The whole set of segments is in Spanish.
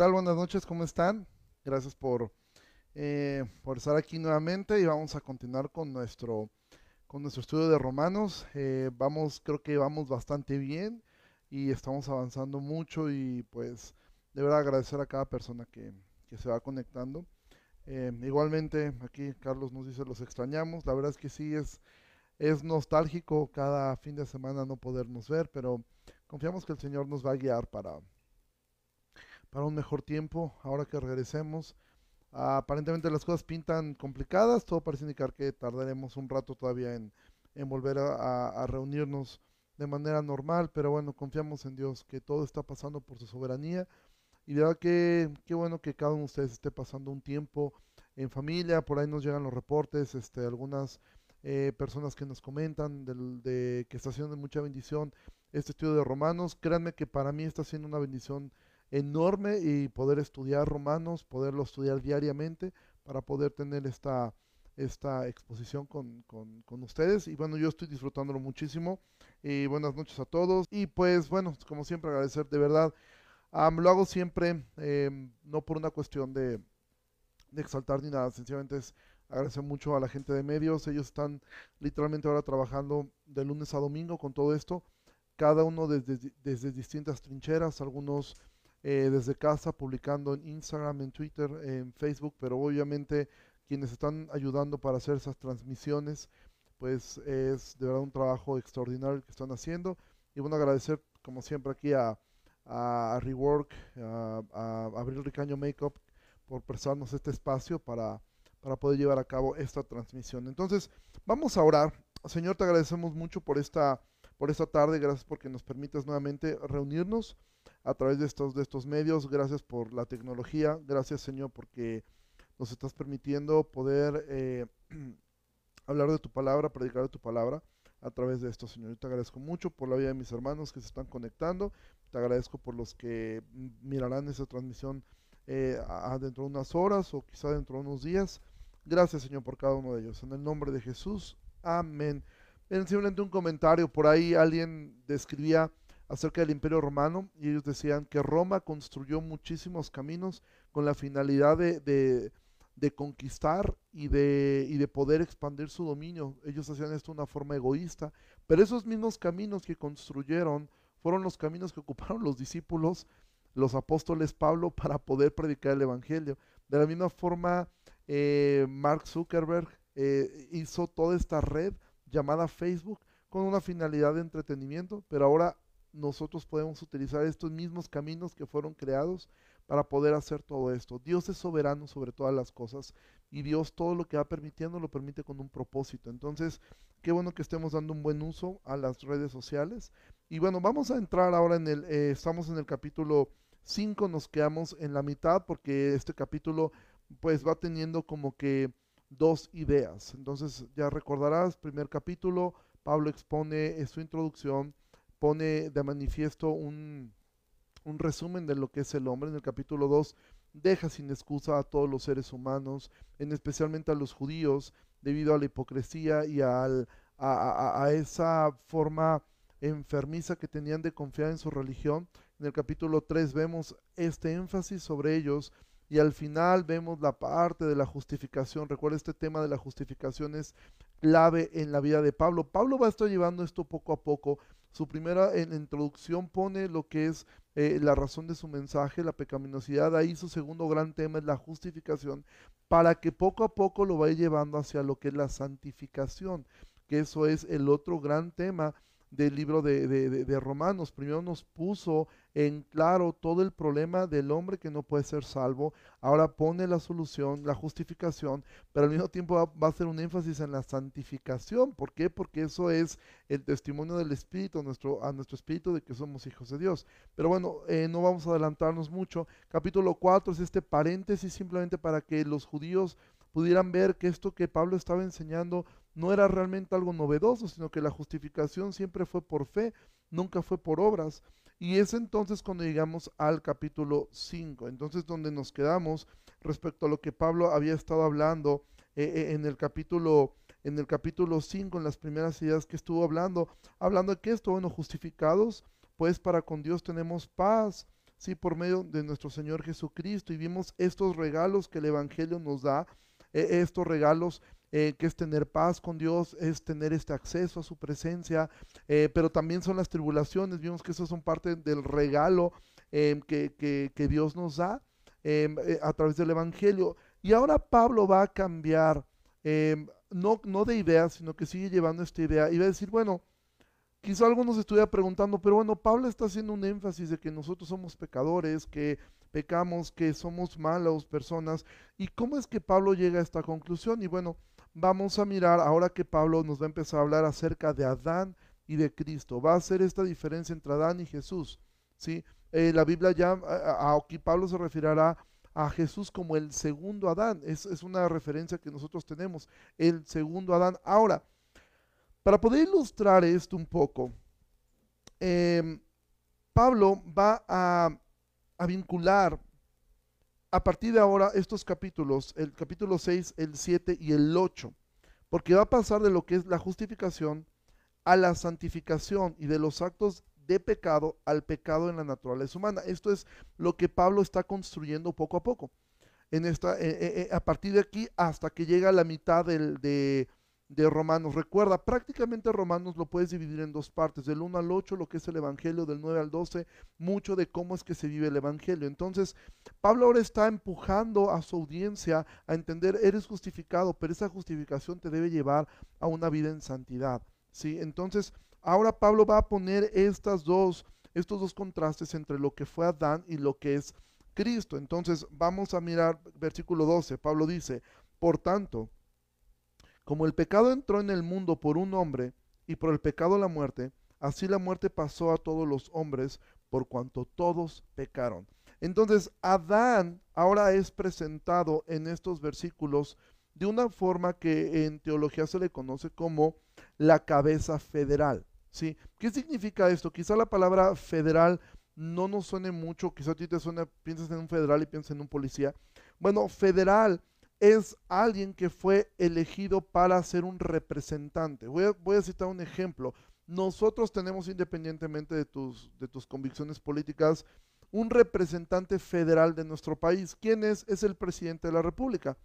tal? Buenas noches, ¿cómo están? Gracias por, eh, por estar aquí nuevamente y vamos a continuar con nuestro, con nuestro estudio de Romanos. Eh, vamos, creo que vamos bastante bien y estamos avanzando mucho y pues de verdad agradecer a cada persona que, que se va conectando. Eh, igualmente, aquí Carlos nos dice, los extrañamos. La verdad es que sí, es, es nostálgico cada fin de semana no podernos ver, pero confiamos que el Señor nos va a guiar para, para un mejor tiempo ahora que regresemos. aparentemente las cosas pintan complicadas, todo parece indicar que tardaremos un rato todavía en, volver a, reunirnos de manera normal, pero bueno, confiamos en Dios que todo está pasando por su soberanía. Y de verdad que qué bueno que cada uno de ustedes esté pasando un tiempo en familia, por ahí nos llegan los reportes, este, algunas eh, personas que nos comentan de que está siendo de mucha bendición este estudio de Romanos, créanme que para mí está siendo una bendición enorme y poder estudiar romanos, poderlo estudiar diariamente para poder tener esta, esta exposición con, con, ustedes. Y bueno, yo estoy disfrutándolo muchísimo. Y buenas noches a todos. Y pues bueno, como siempre agradecer de verdad. lo hago siempre, em, no por una cuestión de, de exaltar ni nada, sencillamente es agradecer mucho a la gente de medios. Ellos están literalmente ahora trabajando de lunes a domingo con todo esto. Cada uno desde, desde distintas trincheras, algunos eh, desde casa, publicando en Instagram, en Twitter, en Facebook, pero obviamente quienes están ayudando para hacer esas transmisiones, pues es de verdad un trabajo extraordinario que están haciendo. Y bueno, agradecer como siempre aquí a, a, Rework, a, a, Abril Ricaño Makeup por prestarnos este espacio para, para poder llevar a cabo esta transmisión. Entonces, vamos a orar. Señor, te agradecemos mucho por esta, por esta tarde, gracias porque nos permites nuevamente reunirnos a través de estos, de estos medios. Gracias por la tecnología. Gracias, Señor, porque nos estás permitiendo poder eh, hablar de tu palabra, predicar de tu palabra a través de esto, Señor. Yo te agradezco mucho por la vida de mis hermanos que se están conectando. Te agradezco por los que mirarán esa transmisión eh, dentro de unas horas o quizá dentro de unos días. Gracias, Señor, por cada uno de ellos. En el nombre de Jesús. Amén. Simplemente un comentario. Por ahí alguien describía acerca del Imperio Romano y ellos decían que Roma construyó muchísimos caminos con la finalidad de, conquistar y de, y de poder expandir su dominio. Ellos hacían esto de una forma egoísta, pero esos mismos caminos que construyeron fueron los caminos que ocuparon los discípulos, los apóstoles Pablo, para poder predicar el Evangelio. De la misma forma, eh, Mark Zuckerberg eh, hizo toda esta red llamada Facebook con una finalidad de entretenimiento, pero ahora nosotros podemos utilizar estos mismos caminos que fueron creados para poder hacer todo esto. Dios es soberano sobre todas las cosas y Dios todo lo que va permitiendo lo permite con un propósito. Entonces, qué bueno que estemos dando un buen uso a las redes sociales. Y bueno, vamos a entrar ahora en el, eh, estamos en el capítulo 5, nos quedamos en la mitad porque este capítulo pues va teniendo como que dos ideas. Entonces, ya recordarás, primer capítulo, Pablo expone su introducción pone de manifiesto un, resumen de lo que es el hombre. En el capítulo 2 deja sin excusa a todos los seres humanos, en especialmente a los judíos, debido a la hipocresía y al, a, a, esa forma enfermiza que tenían de confiar en su religión. En el capítulo 3 vemos este énfasis sobre ellos y al final vemos la parte de la justificación. Recuerda, este tema de la justificación es clave en la vida de Pablo. Pablo va a estar llevando esto poco a poco su primera en, introducción pone lo que es eh, la razón de su mensaje, la pecaminosidad. Ahí su segundo gran tema es la justificación, para que poco a poco lo vaya llevando hacia lo que es la santificación, que eso es el otro gran tema del libro de, de, Romanos. Primero nos puso en claro todo el problema del hombre que no puede ser salvo. Ahora pone la solución, la justificación, pero al mismo tiempo va, a hacer un énfasis en la santificación. ¿Por qué? Porque eso es el testimonio del Espíritu, nuestro, a nuestro Espíritu de que somos hijos de Dios. Pero bueno, eh, no vamos a adelantarnos mucho. Capítulo 4 es este paréntesis simplemente para que los judíos pudieran ver que esto que Pablo estaba enseñando no era realmente algo novedoso, sino que la justificación siempre fue por fe, nunca fue por obras. Y es entonces cuando llegamos al capítulo 5, entonces donde nos quedamos respecto a lo que Pablo había estado hablando eh, eh, en el capítulo en el capítulo 5, en las primeras ideas que estuvo hablando, hablando de que esto, bueno, justificados, pues para con Dios tenemos paz sí, por medio de nuestro Señor Jesucristo. Y vimos estos regalos que el Evangelio nos da, eh, estos regalos eh, que es tener paz con Dios, es tener este acceso a su presencia, eh, pero también son las tribulaciones, vimos que eso son parte del regalo em, que, que, Dios nos da em, a través del Evangelio. Y ahora Pablo va a cambiar, em, no, no de idea, sino que sigue llevando esta idea y va a decir, bueno, Quizá algunos nos estuviera preguntando, pero bueno, Pablo está haciendo un énfasis de que nosotros somos pecadores, que pecamos, que somos malas personas. ¿Y cómo es que Pablo llega a esta conclusión? Y bueno, vamos a mirar ahora que Pablo nos va a empezar a hablar acerca de Adán y de Cristo. Va a hacer esta diferencia entre Adán y Jesús. ¿sí? Eh, la Biblia ya, aquí Pablo se referirá a Jesús como el segundo Adán. Es, es una referencia que nosotros tenemos, el segundo Adán. Ahora, para poder ilustrar esto un poco, em, Pablo va a, vincular a partir de ahora estos capítulos, el capítulo 6, el 7 y el 8, porque va a pasar de lo que es la justificación a la santificación y de los actos de pecado al pecado en la naturaleza humana. Esto es lo que Pablo está construyendo poco a poco. En esta, eh, eh, eh, a partir de aquí hasta que llega a la mitad del, de, de Romanos. Recuerda, prácticamente Romanos lo puedes dividir en dos partes, del 1 al 8, lo que es el Evangelio, del 9 al 12, mucho de cómo es que se vive el Evangelio. Entonces, Pablo ahora está empujando a su audiencia a entender, eres justificado, pero esa justificación te debe llevar a una vida en santidad. ¿sí? Entonces, ahora Pablo va a poner estas dos, estos dos contrastes entre lo que fue Adán y lo que es Cristo. Entonces, vamos a mirar versículo 12. Pablo dice, por tanto, como el pecado entró en el mundo por un hombre y por el pecado la muerte, así la muerte pasó a todos los hombres por cuanto todos pecaron. Entonces, Adán ahora es presentado en estos versículos de una forma que en teología se le conoce como la cabeza federal. ¿sí? ¿Qué significa esto? Quizá la palabra federal no nos suene mucho, quizá a ti te suene, piensas en un federal y piensas en un policía. Bueno, federal es alguien que fue elegido para ser un representante. Voy a, citar un ejemplo. Nosotros tenemos, independientemente de tus, de tus convicciones políticas, un representante federal de nuestro país. ¿Quién es? Es el presidente de la República.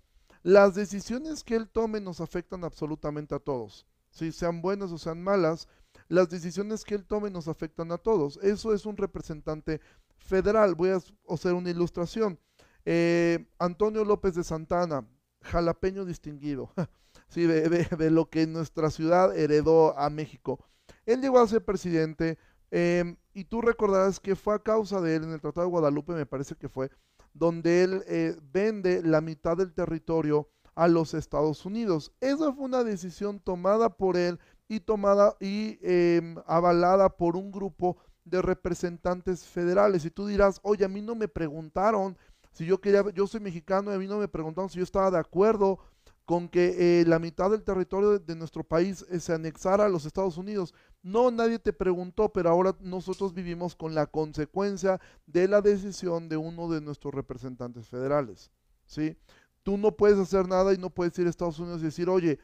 Las decisiones que él tome nos afectan absolutamente a todos. Si sean buenas o sean malas, las decisiones que él tome nos afectan a todos. Eso es un representante federal. Voy a hacer una ilustración. Eh, Antonio López de Santana, jalapeño distinguido, sí, de, lo que nuestra ciudad heredó a México. Él llegó a ser presidente em, y tú recordarás que fue a causa de él en el Tratado de Guadalupe, me parece que fue, donde él eh, vende la mitad del territorio a los Estados Unidos. Esa fue una decisión tomada por él y tomada y em, avalada por un grupo de representantes federales. Y tú dirás, oye, a mí no me preguntaron si yo quería, yo soy mexicano y a mí no me preguntaron si yo estaba de acuerdo con que eh, la mitad del territorio de, nuestro país eh, se anexara a los Estados Unidos. No, nadie te preguntó, pero ahora nosotros vivimos con la consecuencia de la decisión de uno de nuestros representantes federales. ¿sí? Tú no puedes hacer nada y no puedes ir a Estados Unidos y decir, oye,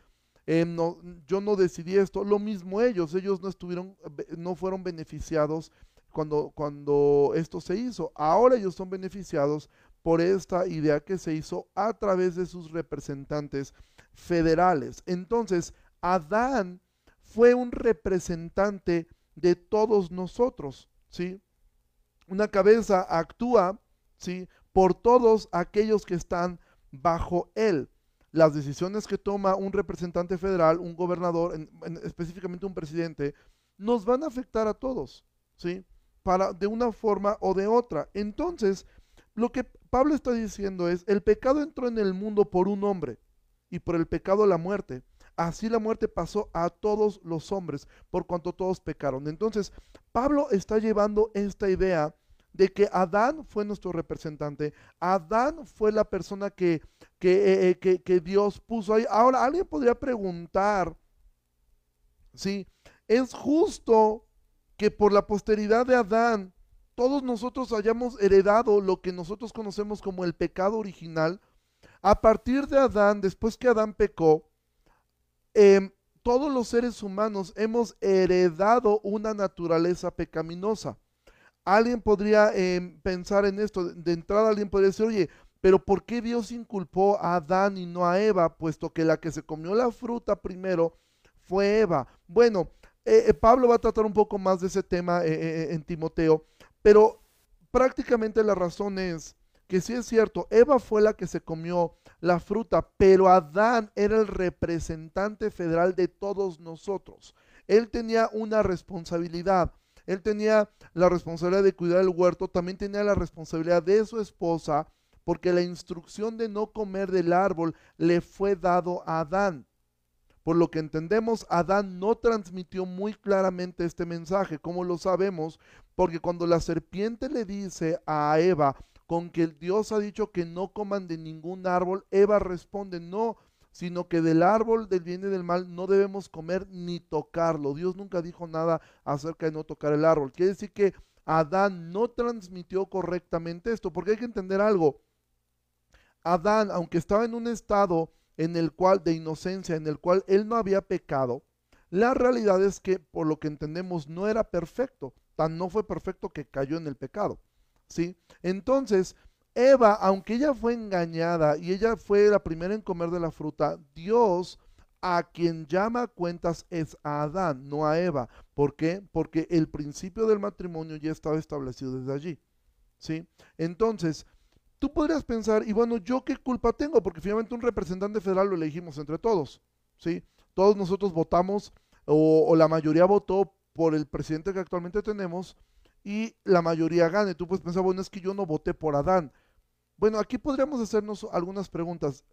eh, no, yo no decidí esto. Lo mismo ellos, ellos no estuvieron, no fueron beneficiados cuando, cuando esto se hizo. Ahora ellos son beneficiados por esta idea que se hizo a través de sus representantes federales. Entonces, Adán fue un representante de todos nosotros, ¿sí? Una cabeza actúa, ¿sí? Por todos aquellos que están bajo él. Las decisiones que toma un representante federal, un gobernador, específicamente un presidente, nos van a afectar a todos, ¿sí? Para, de una forma o de otra. Entonces, lo que Pablo está diciendo es, el pecado entró en el mundo por un hombre y por el pecado la muerte. Así la muerte pasó a todos los hombres por cuanto todos pecaron. Entonces, Pablo está llevando esta idea de que Adán fue nuestro representante. Adán fue la persona que, que, eh, eh, que, Dios puso ahí. Ahora, alguien podría preguntar, ¿sí? ¿Es justo que por la posteridad de Adán todos nosotros hayamos heredado lo que nosotros conocemos como el pecado original, a partir de Adán, después que Adán pecó, em, todos los seres humanos hemos heredado una naturaleza pecaminosa. alguien podría em, pensar en esto. De entrada alguien podría decir, oye, pero ¿por qué Dios inculpó a Adán y no a Eva? Puesto que la que se comió la fruta primero fue Eva. Bueno, eh, eh, Pablo va a tratar un poco más de ese tema eh, en Timoteo, pero prácticamente la razón es que sí es cierto, Eva fue la que se comió la fruta, pero Adán era el representante federal de todos nosotros. Él tenía una responsabilidad. Él tenía la responsabilidad de cuidar el huerto, también tenía la responsabilidad de su esposa, porque la instrucción de no comer del árbol le fue dado a Adán. Por lo que entendemos, Adán no transmitió muy claramente este mensaje. ¿Cómo lo sabemos? Porque cuando la serpiente le dice a Eva, con que el Dios ha dicho que no coman de ningún árbol, Eva responde, no, sino que del árbol del bien y del mal no debemos comer ni tocarlo. Dios nunca dijo nada acerca de no tocar el árbol. Quiere decir que Adán no transmitió correctamente esto, porque hay que entender algo. Adán, aunque estaba en un estado en el cual de inocencia, en el cual él no había pecado, la realidad es que por lo que entendemos no era perfecto, no fue perfecto que cayó en el pecado. ¿Sí? Entonces, Eva, aunque ella fue engañada y ella fue la primera en comer de la fruta, Dios a quien llama cuentas es a Adán, no a Eva. ¿Por qué? Porque el principio del matrimonio ya estaba establecido desde allí. ¿Sí? Entonces, tú podrías pensar, y bueno, ¿yo qué culpa tengo? Porque finalmente un representante federal lo elegimos entre todos. ¿Sí? Todos nosotros votamos, o la mayoría votó por el presidente que actualmente tenemos, y la mayoría gane. Tú puedes pensar, bueno, es que yo no voté por Adán. Bueno, aquí podríamos hacernos algunas preguntas.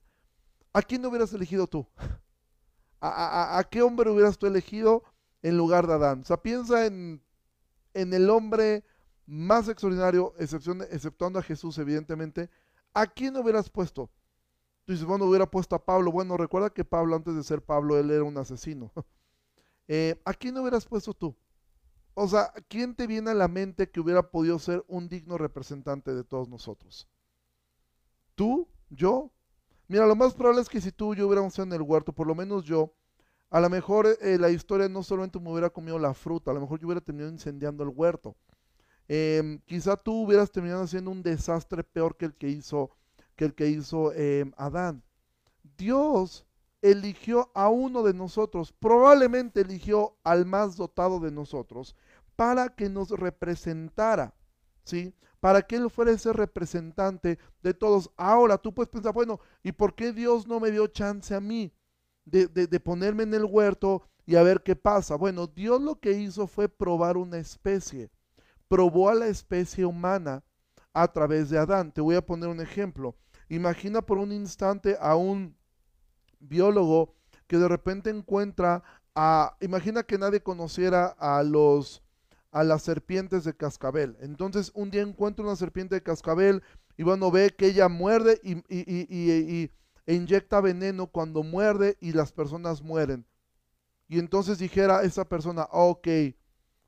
¿A quién hubieras elegido tú? ¿A, qué hombre hubieras tú elegido en lugar de Adán? O sea, piensa en, en el hombre más extraordinario, excepción, exceptuando a Jesús, evidentemente. ¿A quién hubieras puesto? Tú dices, bueno, hubiera puesto a Pablo. Bueno, recuerda que Pablo, antes de ser Pablo, él era un asesino. Eh, ¿A quién hubieras puesto tú? O sea, ¿quién te viene a la mente que hubiera podido ser un digno representante de todos nosotros? ¿Tú? ¿Yo? Mira, lo más probable es que si tú y yo hubiéramos estado en el huerto, por lo menos yo, a lo mejor eh, la historia no solamente me hubiera comido la fruta, a lo mejor yo hubiera terminado incendiando el huerto. Em, quizá tú hubieras terminado haciendo un desastre peor que el que hizo, que el que hizo em, Adán. Dios eligió a uno de nosotros, probablemente eligió al más dotado de nosotros, para que nos representara, ¿sí? Para que Él fuera ese representante de todos. Ahora tú puedes pensar, bueno, ¿y por qué Dios no me dio chance a mí de, de ponerme en el huerto y a ver qué pasa? Bueno, Dios lo que hizo fue probar una especie. Probó a la especie humana a través de Adán. Te voy a poner un ejemplo. Imagina por un instante a un biólogo que de repente encuentra a, imagina que nadie conociera a los a las serpientes de cascabel. Entonces un día encuentra una serpiente de cascabel y bueno, ve que ella muerde y, y, e inyecta veneno cuando muerde y las personas mueren. Y entonces dijera esa persona, ok,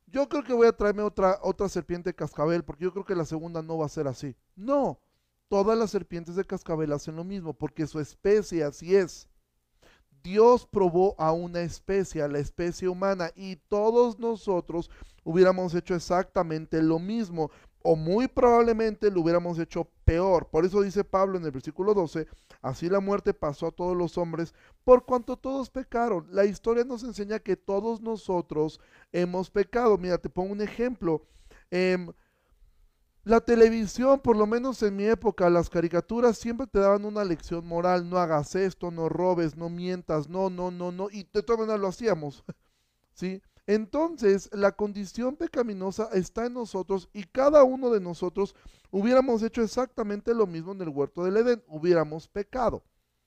yo creo que voy a traerme otra, otra serpiente de cascabel porque yo creo que la segunda no va a ser así. No, todas las serpientes de cascabel hacen lo mismo porque su especie así es. Dios probó a una especie, a la especie humana, y todos nosotros hubiéramos hecho exactamente lo mismo, o muy probablemente lo hubiéramos hecho peor. Por eso dice Pablo en el versículo 12, así la muerte pasó a todos los hombres, por cuanto todos pecaron. La historia nos enseña que todos nosotros hemos pecado. Mira, te pongo un ejemplo. Em, la televisión, por lo menos en mi época, las caricaturas siempre te daban una lección moral, no hagas esto, no robes, no mientas, no, no, no, no, y de todas maneras lo hacíamos, ¿sí? Entonces, la condición pecaminosa está en nosotros y cada uno de nosotros hubiéramos hecho exactamente lo mismo en el huerto del Edén, hubiéramos pecado,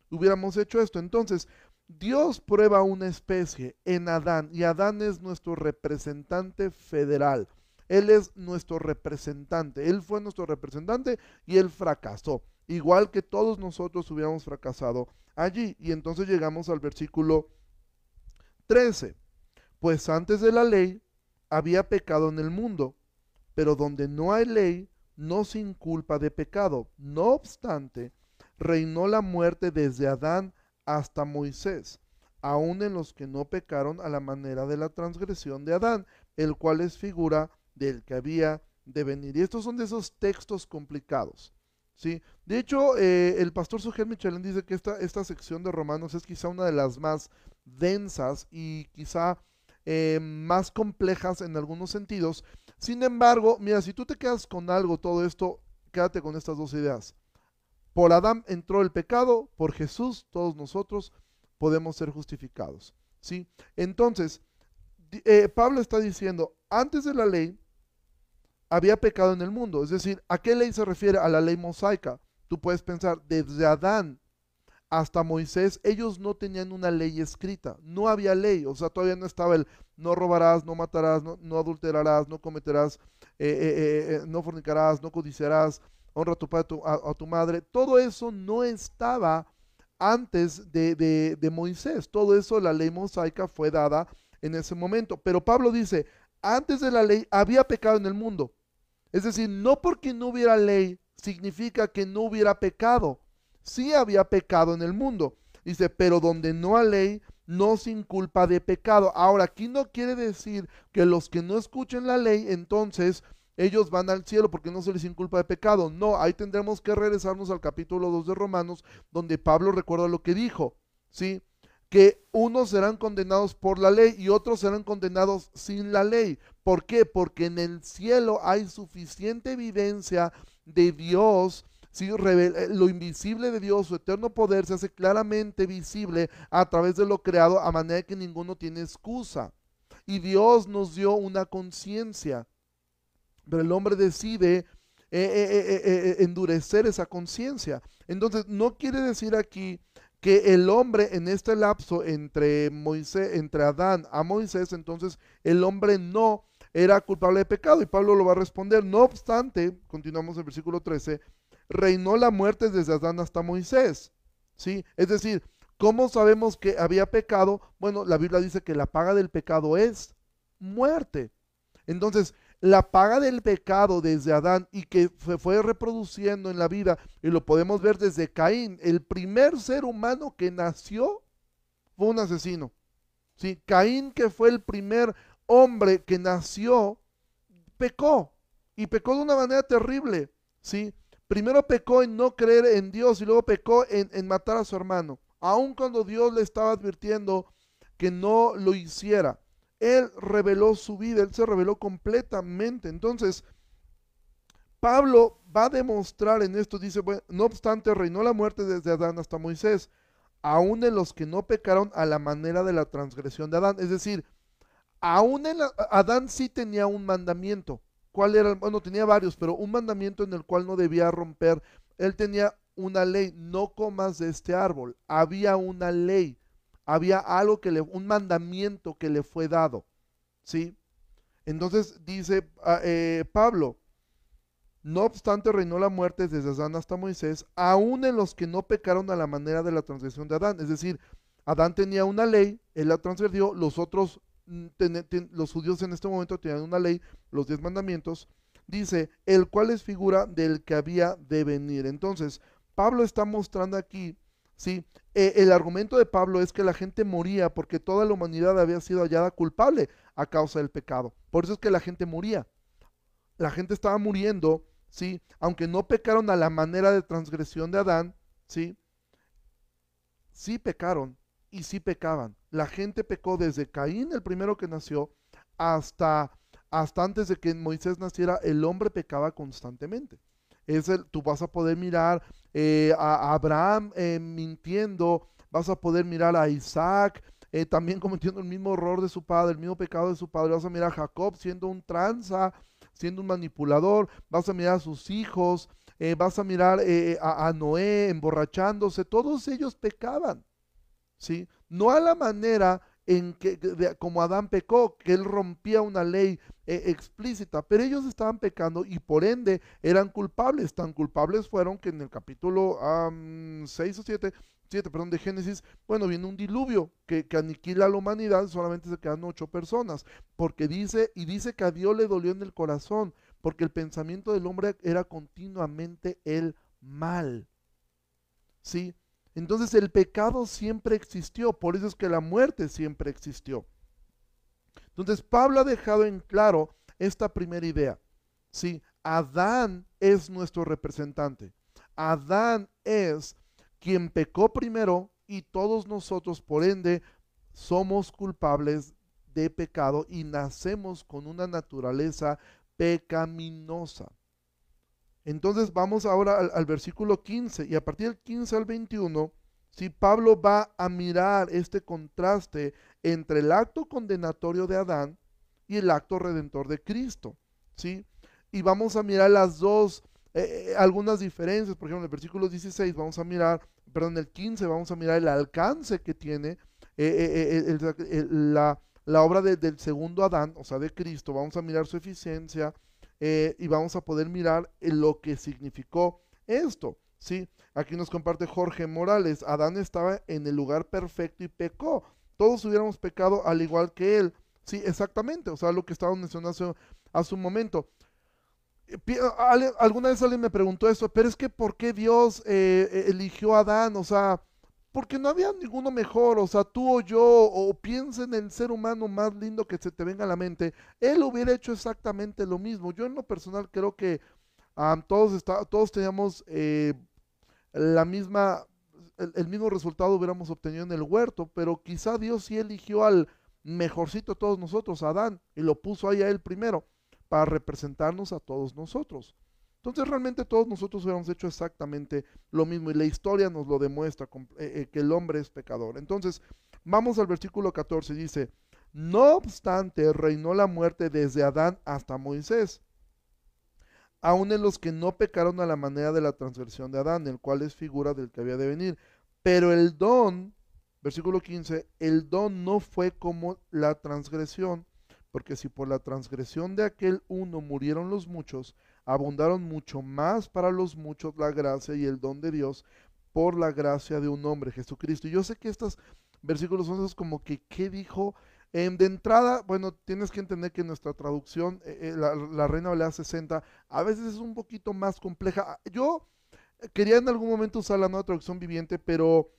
hubiéramos hecho esto. Entonces, Dios prueba una especie en Adán y Adán es nuestro representante federal. Él es nuestro representante. Él fue nuestro representante y él fracasó. Igual que todos nosotros hubiéramos fracasado allí. Y entonces llegamos al versículo 13. Pues antes de la ley había pecado en el mundo, pero donde no hay ley, no se inculpa de pecado. No obstante, reinó la muerte desde Adán hasta Moisés, aun en los que no pecaron a la manera de la transgresión de Adán, el cual es figura del que había de venir. Y estos son de esos textos complicados. ¿sí? De hecho, eh, el pastor Sujel Michelin dice que esta, esta sección de Romanos es quizá una de las más densas y quizá eh, más complejas en algunos sentidos. Sin embargo, mira, si tú te quedas con algo, todo esto, quédate con estas dos ideas. Por Adán entró el pecado, por Jesús todos nosotros podemos ser justificados. ¿sí? Entonces, eh, Pablo está diciendo, antes de la ley había pecado en el mundo. Es decir, ¿a qué ley se refiere? A la ley mosaica. Tú puedes pensar, desde Adán hasta Moisés, ellos no tenían una ley escrita, no había ley, o sea, todavía no estaba el no robarás, no matarás, no, adulterarás, no cometerás, eh, eh, no fornicarás, no codiciarás, honra a tu padre, a, tu madre. Todo eso no estaba antes de, de, Moisés. Todo eso, la ley mosaica fue dada en ese momento. Pero Pablo dice, antes de la ley había pecado en el mundo. Es decir, no porque no hubiera ley significa que no hubiera pecado. Sí había pecado en el mundo. Dice, pero donde no hay ley, no sin culpa de pecado. Ahora, aquí no quiere decir que los que no escuchen la ley, entonces ellos van al cielo porque no se les inculpa de pecado. No, ahí tendremos que regresarnos al capítulo 2 de Romanos, donde Pablo recuerda lo que dijo, ¿sí? Que unos serán condenados por la ley y otros serán condenados sin la ley. ¿Por qué? Porque en el cielo hay suficiente evidencia de Dios. Eh, lo invisible de Dios, su eterno poder, se hace claramente visible a través de lo creado, a manera que ninguno tiene excusa. Y Dios nos dio una conciencia. Pero el hombre decide eh, eh, endurecer esa conciencia. Entonces, no quiere decir aquí que el hombre en este lapso entre Moisés, entre Adán a Moisés, entonces el hombre no era culpable de pecado. Y Pablo lo va a responder. No obstante, continuamos en versículo 13, reinó la muerte desde Adán hasta Moisés. ¿Sí? Es decir, ¿cómo sabemos que había pecado? Bueno, la Biblia dice que la paga del pecado es muerte. Entonces, la paga del pecado desde Adán y que se fue reproduciendo en la vida, y lo podemos ver desde Caín, el primer ser humano que nació fue un asesino. ¿sí? Caín, que fue el primer hombre que nació, pecó y pecó de una manera terrible. ¿sí? Primero pecó en no creer en Dios y luego pecó en, en matar a su hermano, aun cuando Dios le estaba advirtiendo que no lo hiciera. Él reveló su vida, Él se reveló completamente. Entonces, Pablo va a demostrar en esto, dice, bueno, no obstante, reinó la muerte desde Adán hasta Moisés, aún en los que no pecaron a la manera de la transgresión de Adán. Es decir, aún en Adán sí tenía un mandamiento. ¿Cuál era? Bueno, tenía varios, pero un mandamiento en el cual no debía romper. Él tenía una ley, no comas de este árbol. Había una ley había algo que le, un mandamiento que le fue dado, ¿sí? Entonces dice ah, eh, Pablo, no obstante reinó la muerte desde Adán hasta Moisés, aún en los que no pecaron a la manera de la transgresión de Adán. Es decir, Adán tenía una ley, él la transgredió, los otros, mm, los judíos en este momento tenían una ley, los diez mandamientos, dice, el cual es figura del que había de venir. Entonces, Pablo está mostrando aquí ¿sí? Eh, el argumento de Pablo es que la gente moría porque toda la humanidad había sido hallada culpable a causa del pecado. Por eso es que la gente moría. La gente estaba muriendo, ¿sí? Aunque no pecaron a la manera de transgresión de Adán, ¿sí? Sí pecaron y sí pecaban. La gente pecó desde Caín, el primero que nació, hasta, hasta antes de que Moisés naciera, el hombre pecaba constantemente. Es el, tú vas a poder mirar eh, a Abraham eh, mintiendo, vas a poder mirar a Isaac eh, también cometiendo el mismo error de su padre, el mismo pecado de su padre, vas a mirar a Jacob siendo un tranza, siendo un manipulador, vas a mirar a sus hijos, vas a mirar a, a, Noé emborrachándose, todos ellos pecaban, ¿sí? No a la manera en que, como Adán pecó, que él rompía una ley eh, explícita, pero ellos estaban pecando y por ende eran culpables. Tan culpables fueron que en el capítulo 6 o 7, 7 perdón, de Génesis, bueno, viene un diluvio que, que aniquila a la humanidad, solamente se quedan ocho personas, porque dice, y dice que a Dios le dolió en el corazón, porque el pensamiento del hombre era continuamente el mal. ¿Sí? Entonces el pecado siempre existió, por eso es que la muerte siempre existió. Entonces Pablo ha dejado en claro esta primera idea. Sí, Adán es nuestro representante. Adán es quien pecó primero y todos nosotros, por ende, somos culpables de pecado y nacemos con una naturaleza pecaminosa. Entonces vamos ahora al, versículo 15 y a partir del 15 al 21, si Pablo va a mirar este contraste entre el acto condenatorio de Adán y el acto redentor de Cristo, ¿sí? Y vamos a mirar las dos, eh, eh, algunas diferencias, por ejemplo, en el versículo 16 vamos a mirar, perdón, en el 15 vamos a mirar el alcance que tiene eh, la, la, obra del segundo Adán, o sea, de Cristo, vamos a mirar su eficiencia, eh, y vamos a poder mirar lo que significó esto. ¿sí? Aquí nos comparte Jorge Morales, Adán estaba en el lugar perfecto y pecó. Todos hubiéramos pecado al igual que él. Sí, exactamente, o sea, lo que estaba mencionando hace, un momento. Eh, alguna vez alguien me preguntó eso, pero es que ¿por qué Dios eh, eligió a Adán? O sea, porque no había ninguno mejor, o sea, tú o yo, o piensa en el ser humano más lindo que se te venga a la mente, él hubiera hecho exactamente lo mismo. Yo en lo personal creo que todos, está, todos teníamos eh, la misma, el, mismo resultado hubiéramos obtenido en el huerto, pero quizá Dios sí eligió al mejorcito de todos nosotros, Adán, y lo puso ahí a él primero, para representarnos a todos nosotros. Entonces realmente todos nosotros hubiéramos hecho exactamente lo mismo y la historia nos lo demuestra eh, eh, que el hombre es pecador. Entonces vamos al versículo 14, dice, no obstante reinó la muerte desde Adán hasta Moisés, aun en los que no pecaron a la manera de la transgresión de Adán, el cual es figura del que había de venir. Pero el don, versículo 15, el don no fue como la transgresión, porque si por la transgresión de aquel uno murieron los muchos, abundaron mucho más para los muchos la gracia y el don de Dios por la gracia de un hombre, Jesucristo. Y yo sé que estos versículos son esos como que, ¿qué dijo? de entrada, bueno, tienes que entender que nuestra traducción, eh, eh, la, Reina Valera 60, a veces es un poquito más compleja. Yo quería en algún momento usar la nueva traducción viviente, pero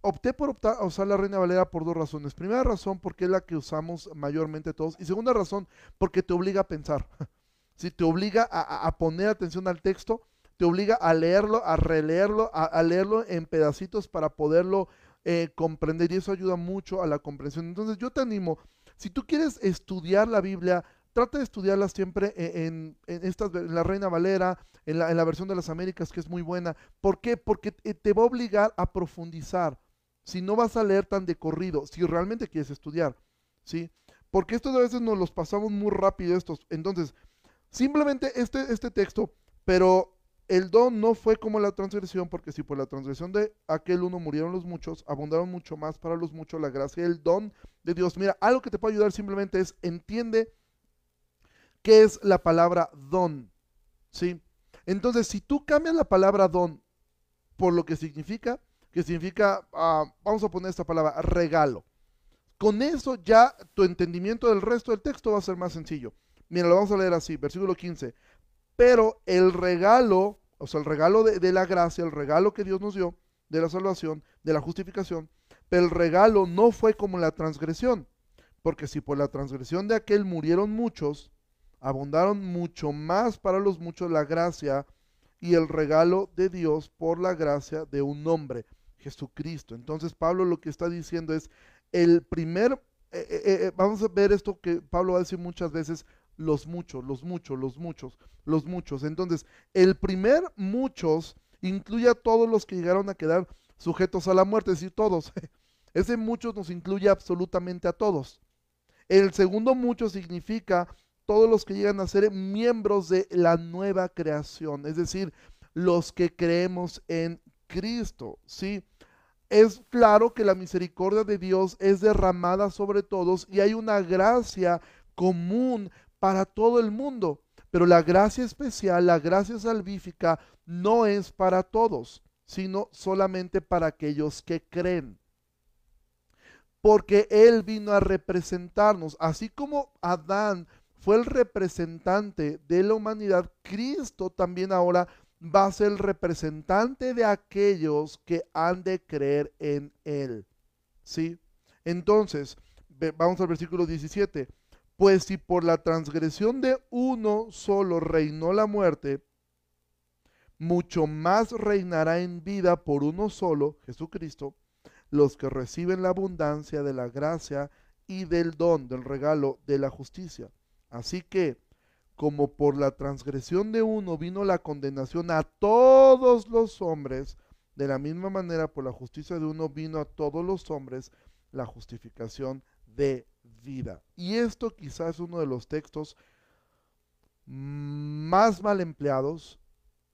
opté por optar a usar la Reina Valera por dos razones. Primera razón, porque es la que usamos mayormente todos. Y segunda razón, porque te obliga a pensar. si te obliga a, poner atención al texto, te obliga a leerlo, a releerlo, a, leerlo en pedacitos para poderlo eh, comprender y eso ayuda mucho a la comprensión. Entonces yo te animo, si tú quieres estudiar la Biblia, trata de estudiarla siempre e, en, la Reina Valera, en la, en la, versión de las Américas, que es muy buena. ¿Por qué? Porque te va a obligar a profundizar. Si no vas a leer tan de corrido, si realmente quieres estudiar, ¿sí? Porque esto a veces nos los pasamos muy rápido estos. Entonces, Simplemente este, este texto, pero el don no fue como la transgresión, porque si por la transgresión de aquel uno murieron los muchos, abundaron mucho más para los muchos la gracia el don de Dios. Mira, algo que te puede ayudar simplemente es entiende qué es la palabra don. ¿Sí? Entonces, si tú cambias la palabra don por lo que significa, que significa, ah, vamos a poner esta palabra, regalo. Con eso ya tu entendimiento del resto del texto va a ser más sencillo. Mira, lo vamos a leer así, versículo 15. Pero el regalo, o sea, el regalo de, la gracia, el regalo que Dios nos dio, de la salvación, de la justificación, pero el regalo no fue como la transgresión, porque si por la transgresión de aquel murieron muchos, abundaron mucho más para los muchos la gracia y el regalo de Dios por la gracia de un hombre, Jesucristo. Entonces Pablo lo que está diciendo es, el primer, eh, eh, eh, vamos a ver esto que Pablo va a decir muchas veces, los muchos, los muchos, los muchos, los muchos. Entonces, el primer muchos incluye a todos los que llegaron a quedar sujetos a la muerte, es decir, todos. Ese muchos nos incluye absolutamente a todos. El segundo mucho significa todos los que llegan a ser miembros de la nueva creación, es decir, los que creemos en Cristo, ¿sí? Es claro que la misericordia de Dios es derramada sobre todos y hay una gracia común para todo el mundo. Pero la gracia especial, la gracia salvífica, no es para todos, sino solamente para aquellos que creen. Porque Él vino a representarnos, así como Adán fue el representante de la humanidad, Cristo también ahora va a ser el representante de aquellos que han de creer en Él. ¿Sí? Entonces, vamos al versículo 17 Pues si por la transgresión de uno solo reinó la muerte, mucho más reinará en vida por uno solo, Jesucristo, los que reciben la abundancia de la gracia y del don, del regalo de la justicia. Así que, como por la transgresión de uno vino la condenación a todos los hombres, de la misma manera por la justicia de uno vino a todos los hombres la justificación de vida. Y esto quizás es uno de los textos más mal empleados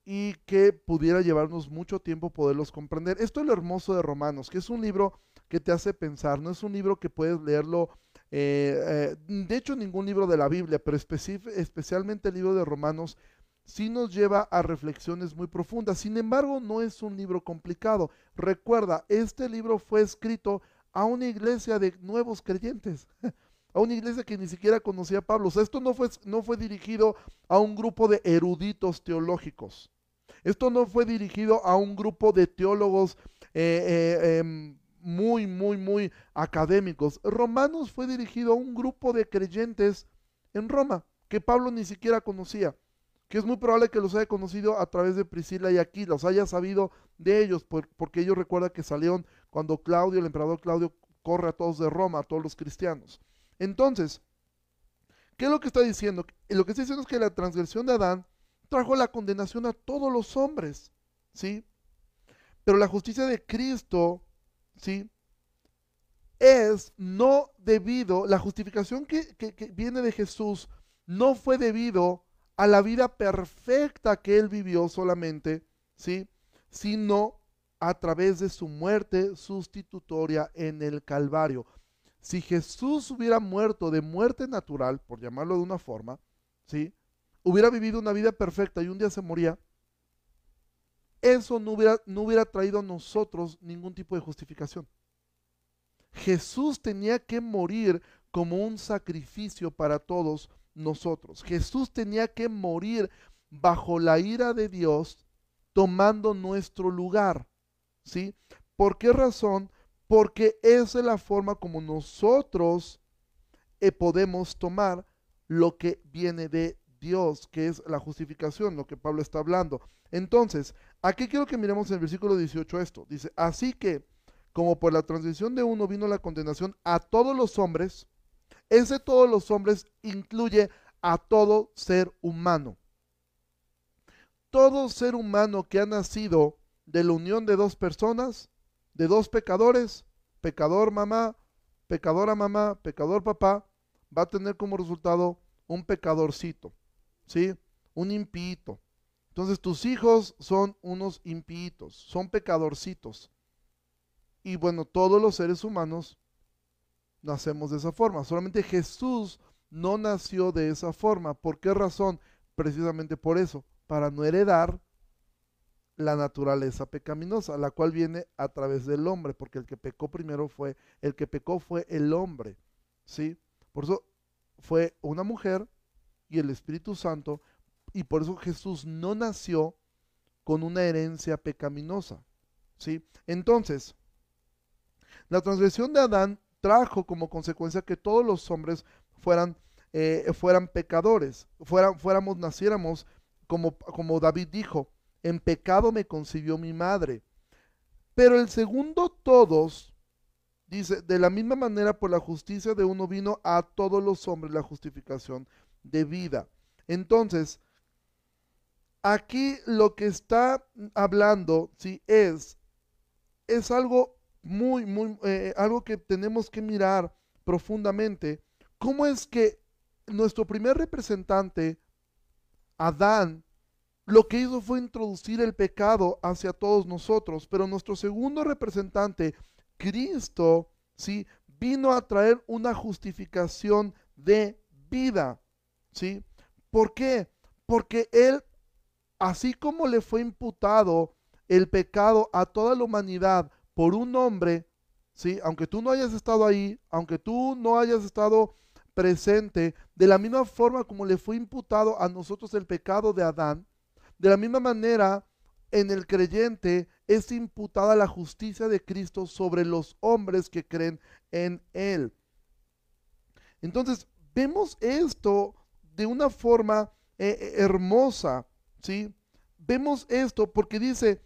y que pudiera llevarnos mucho tiempo poderlos comprender. Esto es lo hermoso de Romanos, que es un libro que te hace pensar, no es un libro que puedes leerlo, eh, eh, de hecho ningún libro de la Biblia, pero especialmente el libro de Romanos sí nos lleva a reflexiones muy profundas. Sin embargo, no es un libro complicado. Recuerda, este libro fue escrito a una iglesia de nuevos creyentes, a una iglesia que ni siquiera conocía a Pablo. Esto no fue, no fue dirigido a un grupo de eruditos teológicos. Esto no fue dirigido a un grupo de teólogos eh, eh, em, muy, muy, muy académicos. Romanos fue dirigido a un grupo de creyentes en Roma que Pablo ni siquiera conocía que es muy probable que los haya conocido a través de Priscila y Aquila, los haya sabido de ellos, porque ellos recuerdan que salieron cuando Claudio, el emperador Claudio, corre a todos de Roma, a todos los cristianos. Entonces, ¿qué es lo que está diciendo? Lo que está diciendo es que la transgresión de Adán trajo la condenación a todos los hombres, ¿sí? Pero la justicia de Cristo, ¿sí? Es no debido, la justificación que, que viene de Jesús no fue debido a la vida perfecta que él vivió solamente, ¿sí? Sino a través de su muerte sustitutoria en el Calvario. Si Jesús hubiera muerto de muerte natural, por llamarlo de una forma, ¿sí? Hubiera vivido una vida perfecta y un día se moría, eso no hubiera, no hubiera traído a nosotros ningún tipo de justificación. Jesús tenía que morir como un sacrificio para todos nosotros. Jesús tenía que morir bajo la ira de Dios tomando nuestro lugar. ¿Sí? ¿Por qué razón? Porque esa es la forma como nosotros eh, podemos tomar lo que viene de Dios, que es la justificación, lo que Pablo está hablando. Entonces, aquí quiero que miremos en el versículo 18 esto. Dice, así que como por la transición de uno vino la condenación a todos los hombres, ese todos los hombres incluye a todo ser humano. Todo ser humano que ha nacido de la unión de dos personas, de dos pecadores, pecador mamá, pecadora mamá, pecador papá, va a tener como resultado un pecadorcito, ¿sí? Un impíito. Entonces tus hijos son unos impíitos, son pecadorcitos. Y bueno, todos los seres humanos nacemos de esa forma. Solamente Jesús no nació de esa forma. ¿Por qué razón? Precisamente por eso, para no heredar la naturaleza pecaminosa, la cual viene a través del hombre, porque el que pecó primero fue, el que pecó fue el hombre, ¿sí? Por eso fue una mujer y el Espíritu Santo, y por eso Jesús no nació con una herencia pecaminosa, ¿sí? Entonces, la transgresión de Adán trajo como consecuencia que todos los hombres fueran, eh, fueran pecadores, fueran, fuéramos, naciéramos como, como David dijo, en pecado me concibió mi madre. Pero el segundo todos, dice, de la misma manera por la justicia de uno vino a todos los hombres la justificación de vida. Entonces, aquí lo que está hablando, sí, es, es algo muy, muy, eh, algo que tenemos que mirar profundamente, cómo es que nuestro primer representante, Adán, lo que hizo fue introducir el pecado hacia todos nosotros, pero nuestro segundo representante, Cristo, ¿sí? vino a traer una justificación de vida, ¿sí? ¿Por qué? Porque él, así como le fue imputado el pecado a toda la humanidad por un hombre, ¿sí? Aunque tú no hayas estado ahí, aunque tú no hayas estado presente, de la misma forma como le fue imputado a nosotros el pecado de Adán, de la misma manera en el creyente es imputada la justicia de Cristo sobre los hombres que creen en Él. Entonces, vemos esto de una forma eh, eh, hermosa, ¿sí? Vemos esto porque dice,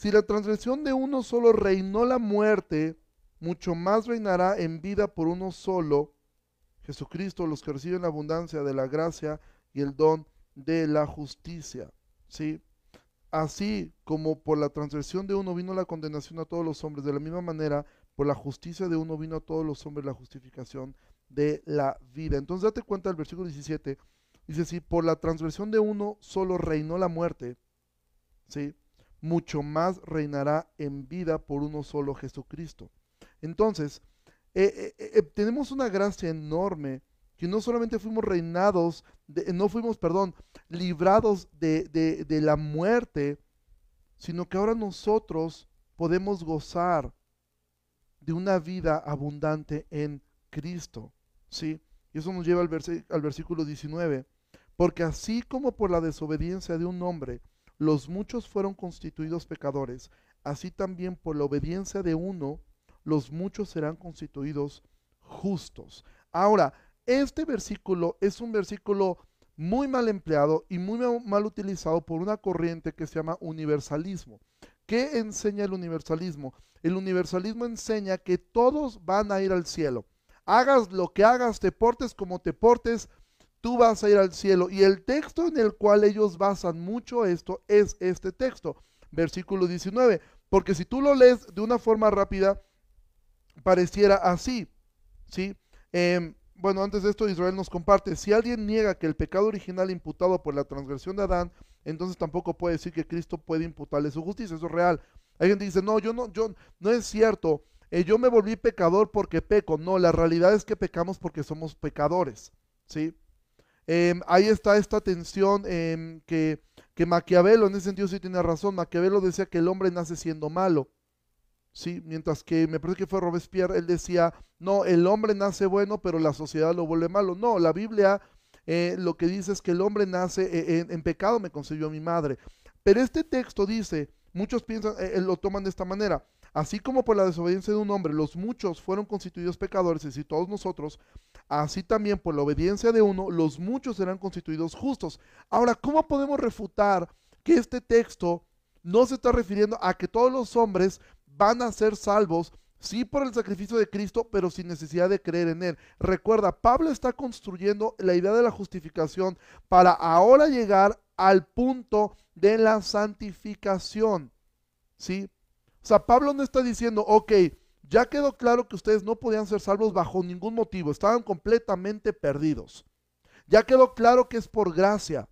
si la transgresión de uno solo reinó la muerte, mucho más reinará en vida por uno solo, Jesucristo, los que reciben la abundancia de la gracia y el don de la justicia. ¿sí? Así como por la transgresión de uno vino la condenación a todos los hombres, de la misma manera, por la justicia de uno vino a todos los hombres la justificación de la vida. Entonces date cuenta del versículo 17, dice si por la transgresión de uno solo reinó la muerte, ¿sí? Mucho más reinará en vida por uno solo Jesucristo. Entonces, eh, eh, eh, tenemos una gracia enorme que no solamente fuimos reinados, no fuimos, perdón, librados de, de, la muerte, sino que ahora nosotros podemos gozar de una vida abundante en Cristo. ¿Sí? Y eso nos lleva al, al versículo 19. Porque así como por la desobediencia de un hombre los muchos fueron constituidos pecadores, así también por la obediencia de uno los muchos serán constituidos justos. Ahora, este versículo es un versículo muy mal empleado y muy mal utilizado por una corriente que se llama universalismo. ¿Qué enseña el universalismo? El universalismo enseña que todos van a ir al cielo. Hagas lo que hagas, te portes como te portes, tú vas a ir al cielo. Y el texto en el cual ellos basan mucho esto es este texto, versículo 19. Porque si tú lo lees de una forma rápida, pareciera así, ¿sí? Em, bueno, antes de esto Israel nos comparte, si alguien niega que el pecado original imputado por la transgresión de Adán, entonces tampoco puede decir que Cristo puede imputarle su justicia, eso es real. Alguien dice, no, yo no, yo, no es cierto, eh, yo me volví pecador porque peco. No, la realidad es que pecamos porque somos pecadores, ¿sí? Em, ahí está esta tensión em, que, que Maquiavelo, en ese sentido sí tiene razón, Maquiavelo decía que el hombre nace siendo malo. ¿sí? Mientras que me parece que fue Robespierre, él decía, no, el hombre nace bueno, pero la sociedad lo vuelve malo. No, la Biblia eh, lo que dice es que el hombre nace eh, en, pecado, me concedió mi madre. Pero este texto dice, muchos piensan, eh, lo toman de esta manera, así como por la desobediencia de un hombre los muchos fueron constituidos pecadores, y decir, todos nosotros, así también por la obediencia de uno, los muchos serán constituidos justos. Ahora, ¿cómo podemos refutar que este texto no se está refiriendo a que todos los hombres van a ser salvos, sí por el sacrificio de Cristo, pero sin necesidad de creer en Él. Recuerda, Pablo está construyendo la idea de la justificación para ahora llegar al punto de la santificación. ¿Sí? O sea, Pablo no está diciendo, ok, ya quedó claro que ustedes no podían ser salvos bajo ningún motivo, estaban completamente perdidos. Ya quedó claro que es por gracia.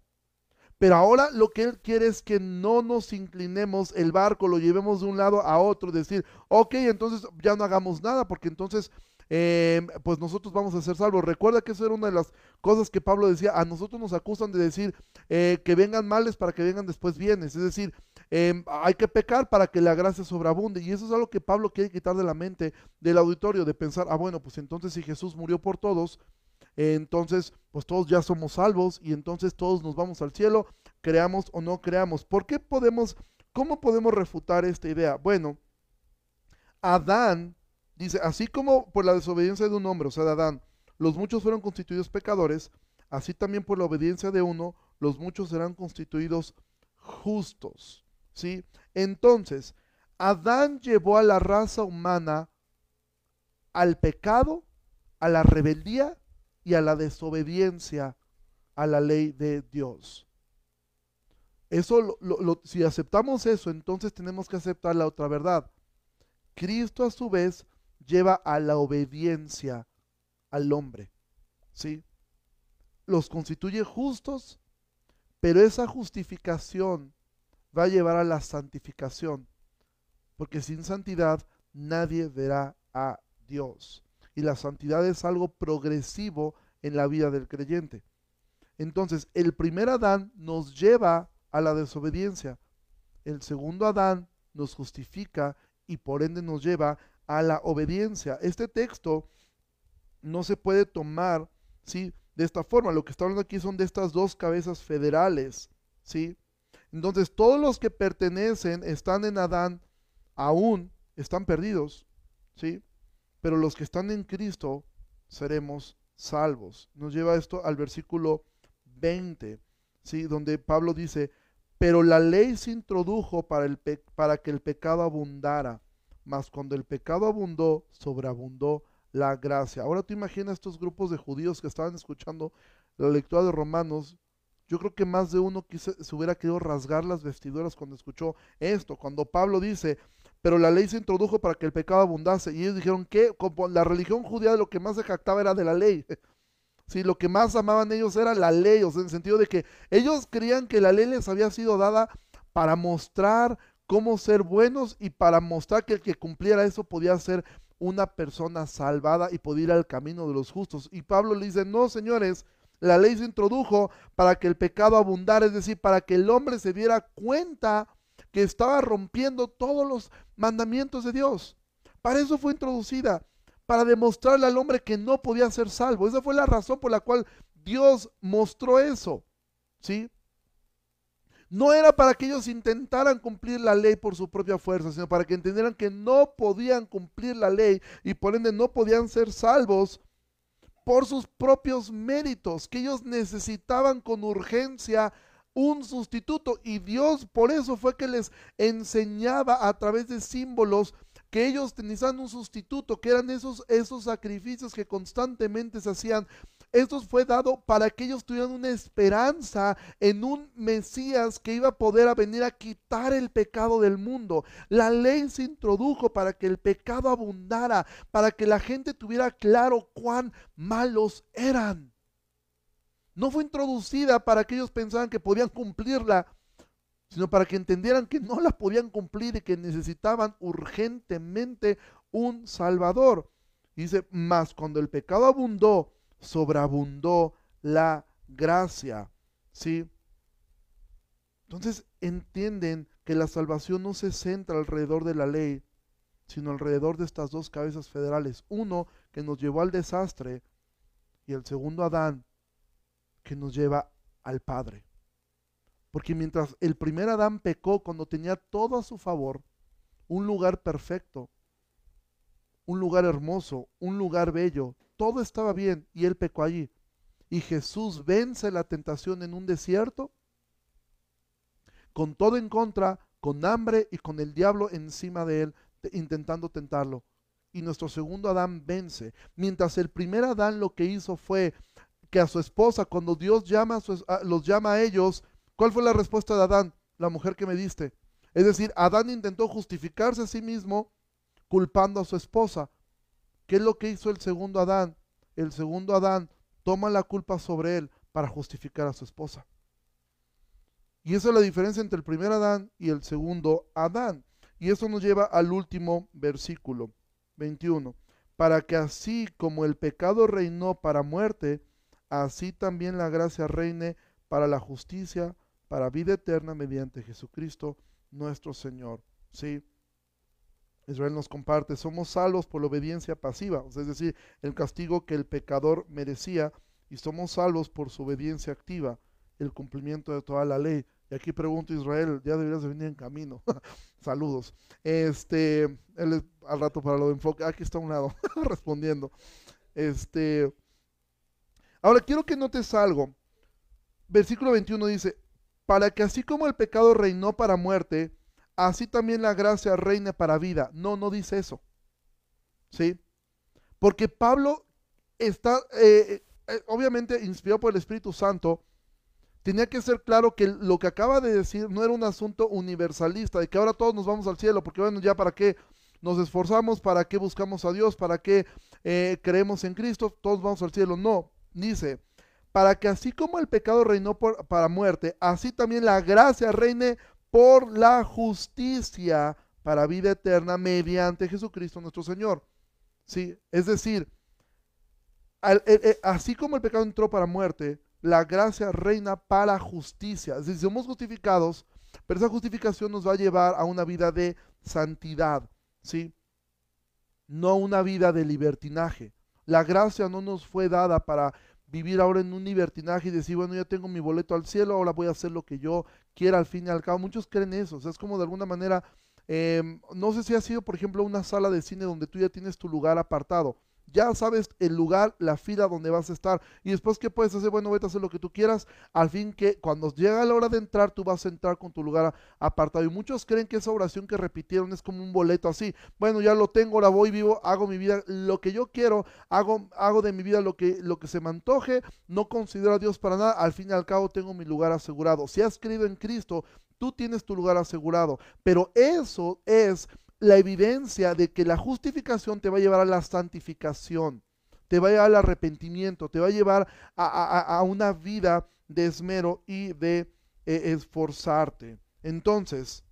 Pero ahora lo que Él quiere es que no nos inclinemos el barco, lo llevemos de un lado a otro, decir, ok, entonces ya no hagamos nada, porque entonces em, pues nosotros vamos a ser salvos. Recuerda que eso era una de las cosas que Pablo decía, a nosotros nos acusan de decir eh, que vengan males para que vengan después bienes, es decir, em, hay que pecar para que la gracia sobreabunde. Y eso es algo que Pablo quiere quitar de la mente del auditorio, de pensar, ah, bueno, pues entonces si Jesús murió por todos, entonces pues todos ya somos salvos y entonces todos nos vamos al cielo, creamos o no creamos. ¿Por qué podemos, cómo podemos refutar esta idea? Bueno, Adán dice, así como por la desobediencia de un hombre, o sea, de Adán, los muchos fueron constituidos pecadores, así también por la obediencia de uno, los muchos serán constituidos justos. ¿Sí? Entonces, Adán llevó a la raza humana al pecado, a la rebeldía y a la desobediencia a la ley de Dios. Eso, si aceptamos eso, entonces tenemos que aceptar la otra verdad. Cristo a su vez lleva a la obediencia al hombre. ¿Sí? Los constituye justos, pero esa justificación va a llevar a la santificación. Porque sin santidad nadie verá a Dios y la santidad es algo progresivo en la vida del creyente. Entonces, el primer Adán nos lleva a la desobediencia. El segundo Adán nos justifica y por ende nos lleva a la obediencia. Este texto no se puede tomar, ¿sí? De esta forma. Lo que está hablando aquí son de estas dos cabezas federales, ¿sí? Entonces, todos los que pertenecen, están en Adán, aún están perdidos, ¿sí? pero los que están en Cristo seremos salvos. Nos lleva esto al versículo 20, ¿sí? donde Pablo dice, pero la ley se introdujo para, el para que el pecado abundara, mas cuando el pecado abundó, sobreabundó la gracia. Ahora tú imaginas estos grupos de judíos que estaban escuchando la lectura de Romanos. Yo creo que más de uno se hubiera querido rasgar las vestiduras cuando escuchó esto. Cuando Pablo dice, pero la ley se introdujo para que el pecado abundase. Y ellos dijeron que la religión judía lo que más se jactaba era de la ley. Sí, lo que más amaban ellos era la ley, o sea, en el sentido de que ellos creían que la ley les había sido dada para mostrar cómo ser buenos y para mostrar que el que cumpliera eso podía ser una persona salvada y podía ir al camino de los justos. Y Pablo le dice, no, señores, la ley se introdujo para que el pecado abundara, es decir, para que el hombre se diera cuenta que estaba rompiendo todos los mandamientos de Dios. Para eso fue introducida para demostrarle al hombre que no podía ser salvo. Esa fue la razón por la cual Dios mostró eso. ¿Sí? No era para que ellos intentaran cumplir la ley por su propia fuerza, sino para que entendieran que no podían cumplir la ley y por ende no podían ser salvos por sus propios méritos, que ellos necesitaban con urgencia un sustituto y Dios por eso fue que les enseñaba a través de símbolos que ellos tenían un sustituto, que eran esos, esos sacrificios que constantemente se hacían. Esto fue dado para que ellos tuvieran una esperanza en un Mesías que iba a poder venir a quitar el pecado del mundo. La ley se introdujo para que el pecado abundara, para que la gente tuviera claro cuán malos eran. No fue introducida para que ellos pensaran que podían cumplirla, sino para que entendieran que no la podían cumplir y que necesitaban urgentemente un Salvador. dice, más cuando el pecado abundó, sobreabundó la gracia. ¿Sí? Entonces entienden que la salvación no se centra alrededor de la ley, sino alrededor de estas dos cabezas federales. Uno que nos llevó al desastre y el segundo Adán que nos lleva al Padre. Porque mientras el primer Adán pecó cuando tenía todo a su favor, un lugar perfecto, un lugar hermoso, un lugar bello, todo estaba bien y él pecó allí. Y Jesús vence la tentación en un desierto, con todo en contra, con hambre y con el diablo encima de él, intentando tentarlo. Y nuestro segundo Adán vence. Mientras el primer Adán lo que hizo fue que a su esposa, cuando Dios llama los llama a ellos, ¿Cuál fue la respuesta de Adán? La mujer que me diste. Es decir, Adán intentó justificarse a sí mismo culpando a su esposa. ¿Qué es lo que hizo el segundo Adán? El segundo Adán toma la culpa sobre él para justificar a su esposa. Y esa es la diferencia entre el primer Adán y el segundo Adán. Y eso nos lleva al último versículo, 21. Para que así como el pecado reinó para muerte, así también la gracia reine para la justicia, para vida eterna mediante Jesucristo nuestro Señor. ¿Sí? Israel nos comparte, somos salvos por la obediencia pasiva, es decir, el castigo que el pecador merecía, y somos salvos por su obediencia activa, el cumplimiento de toda la ley. Y aquí pregunto, Israel, ya deberías de venir en camino. Saludos. Este, al rato para lo de enfoque, aquí está a un lado, respondiendo. Este, ahora quiero que notes algo. Versículo 21 dice, para que así como el pecado reinó para muerte, así también la gracia reine para vida. No, no dice eso. ¿Sí? Porque Pablo está, eh, eh, obviamente inspirado por el Espíritu Santo, tenía que ser claro que lo que acaba de decir no era un asunto universalista, de que ahora todos nos vamos al cielo, porque bueno, ya para qué nos esforzamos, para qué buscamos a Dios, para qué eh, creemos en Cristo, todos vamos al cielo. No, dice, para que así como el pecado reinó para muerte, así también la gracia reine por la justicia para vida eterna mediante Jesucristo nuestro Señor. ¿Sí? Es decir, así como el pecado entró para muerte, la gracia reina para justicia. Es decir, somos justificados, pero esa justificación nos va a llevar a una vida de santidad, ¿sí? No una vida de libertinaje. La gracia no nos fue dada para vivir ahora en un libertinaje y decir, bueno, ya tengo mi boleto al cielo, ahora voy a hacer lo que yo quiera al fin y al cabo. Muchos creen eso, o sea, es como de alguna manera, em, no sé si ha sido, por ejemplo, una sala de cine donde tú ya tienes tu lugar apartado. Ya sabes el lugar, la fila donde vas a estar. Y después, ¿qué puedes hacer? Bueno, vete a hacer lo que tú quieras. Al fin que cuando llega la hora de entrar, tú vas a entrar con tu lugar apartado. Y muchos creen que esa oración que repitieron es como un boleto así. Bueno, ya lo tengo, ahora voy vivo, hago mi vida lo que yo quiero, hago, hago de mi vida lo que, lo que se me antoje, no considero a Dios para nada. Al fin y al cabo, tengo mi lugar asegurado. Si has creído en Cristo, tú tienes tu lugar asegurado. Pero eso es la evidencia de que la justificación te va a llevar a la santificación, te va a llevar al arrepentimiento, te va a llevar a, una vida de esmero y de eh, esforzarte. Entonces,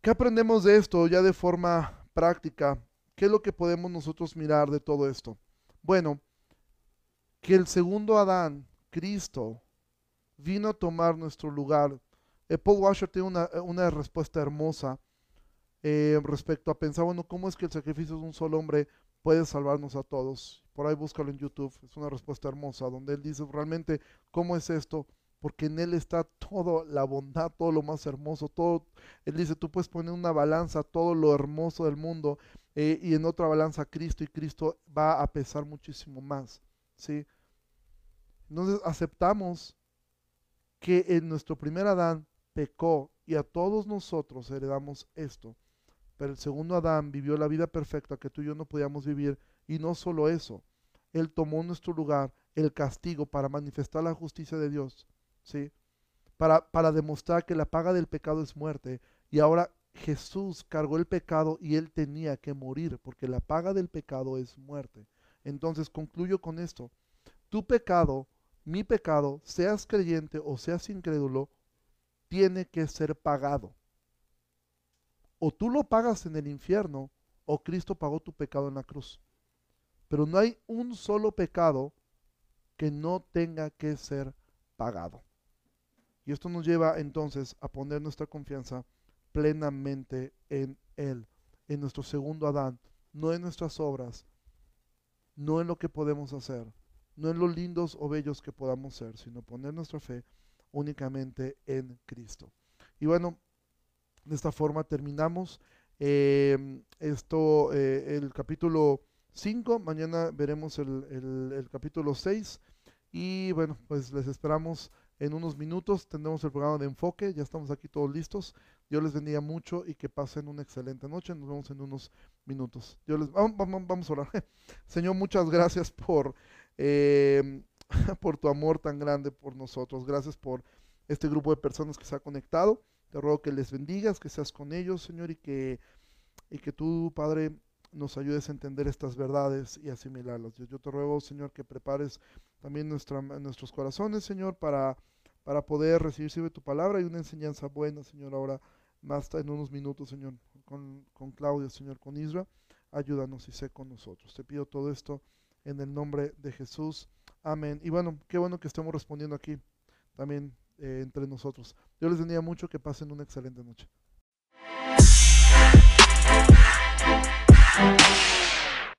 ¿qué aprendemos de esto ya de forma práctica? ¿Qué es lo que podemos nosotros mirar de todo esto? Bueno, que el segundo Adán, Cristo, vino a tomar nuestro lugar. Eh, Paul Washer tiene una, una respuesta hermosa eh, respecto a pensar, bueno, ¿cómo es que el sacrificio de un solo hombre puede salvarnos a todos? Por ahí búscalo en YouTube, es una respuesta hermosa, donde él dice realmente, ¿cómo es esto? Porque en él está toda la bondad, todo lo más hermoso, todo, él dice, tú puedes poner una balanza, todo lo hermoso del mundo, eh, y en otra balanza Cristo, y Cristo va a pesar muchísimo más, ¿sí? Entonces aceptamos que en nuestro primer Adán pecó y a todos nosotros heredamos esto. Pero el segundo Adán vivió la vida perfecta que tú y yo no podíamos vivir. Y no solo eso, Él tomó nuestro lugar, el castigo para manifestar la justicia de Dios. ¿sí? Para, para demostrar que la paga del pecado es muerte. Y ahora Jesús cargó el pecado y Él tenía que morir, porque la paga del pecado es muerte. Entonces concluyo con esto. Tu pecado, mi pecado, seas creyente o seas incrédulo, tiene que ser pagado o tú lo pagas en el infierno o Cristo pagó tu pecado en la cruz. Pero no hay un solo pecado que no tenga que ser pagado. Y esto nos lleva entonces a poner nuestra confianza plenamente en Él, en nuestro segundo Adán, no en nuestras obras, no en lo que podemos hacer, no en los lindos o bellos que podamos ser, sino poner nuestra fe únicamente en Cristo. Y bueno, de esta forma terminamos em, esto, eh, el capítulo 5. Mañana veremos el, capítulo 6. Y bueno, pues les esperamos en unos minutos. Tendremos el programa de enfoque. Ya estamos aquí todos listos. Dios les bendiga mucho y que pasen una excelente noche. Nos vemos en unos minutos. Dios les, vamos, vamos, a orar. Señor, muchas gracias por, em, por tu amor tan grande por nosotros. Gracias por este grupo de personas que se ha conectado. Te ruego que les bendigas, que seas con ellos, Señor, y que, y que tú, Padre, nos ayudes a entender estas verdades y asimilarlas. Yo, yo te ruego, Señor, que prepares también nuestra, nuestros corazones, Señor, para, para poder recibir tu palabra y una enseñanza buena, Señor, ahora más en unos minutos, Señor, con, con Claudia, Señor, con Isra. Ayúdanos y sé con nosotros. Te pido todo esto en el nombre de Jesús. Amén. Y bueno, qué bueno que estemos respondiendo aquí también eh, entre nosotros. Dios les bendiga mucho, que pasen una excelente noche.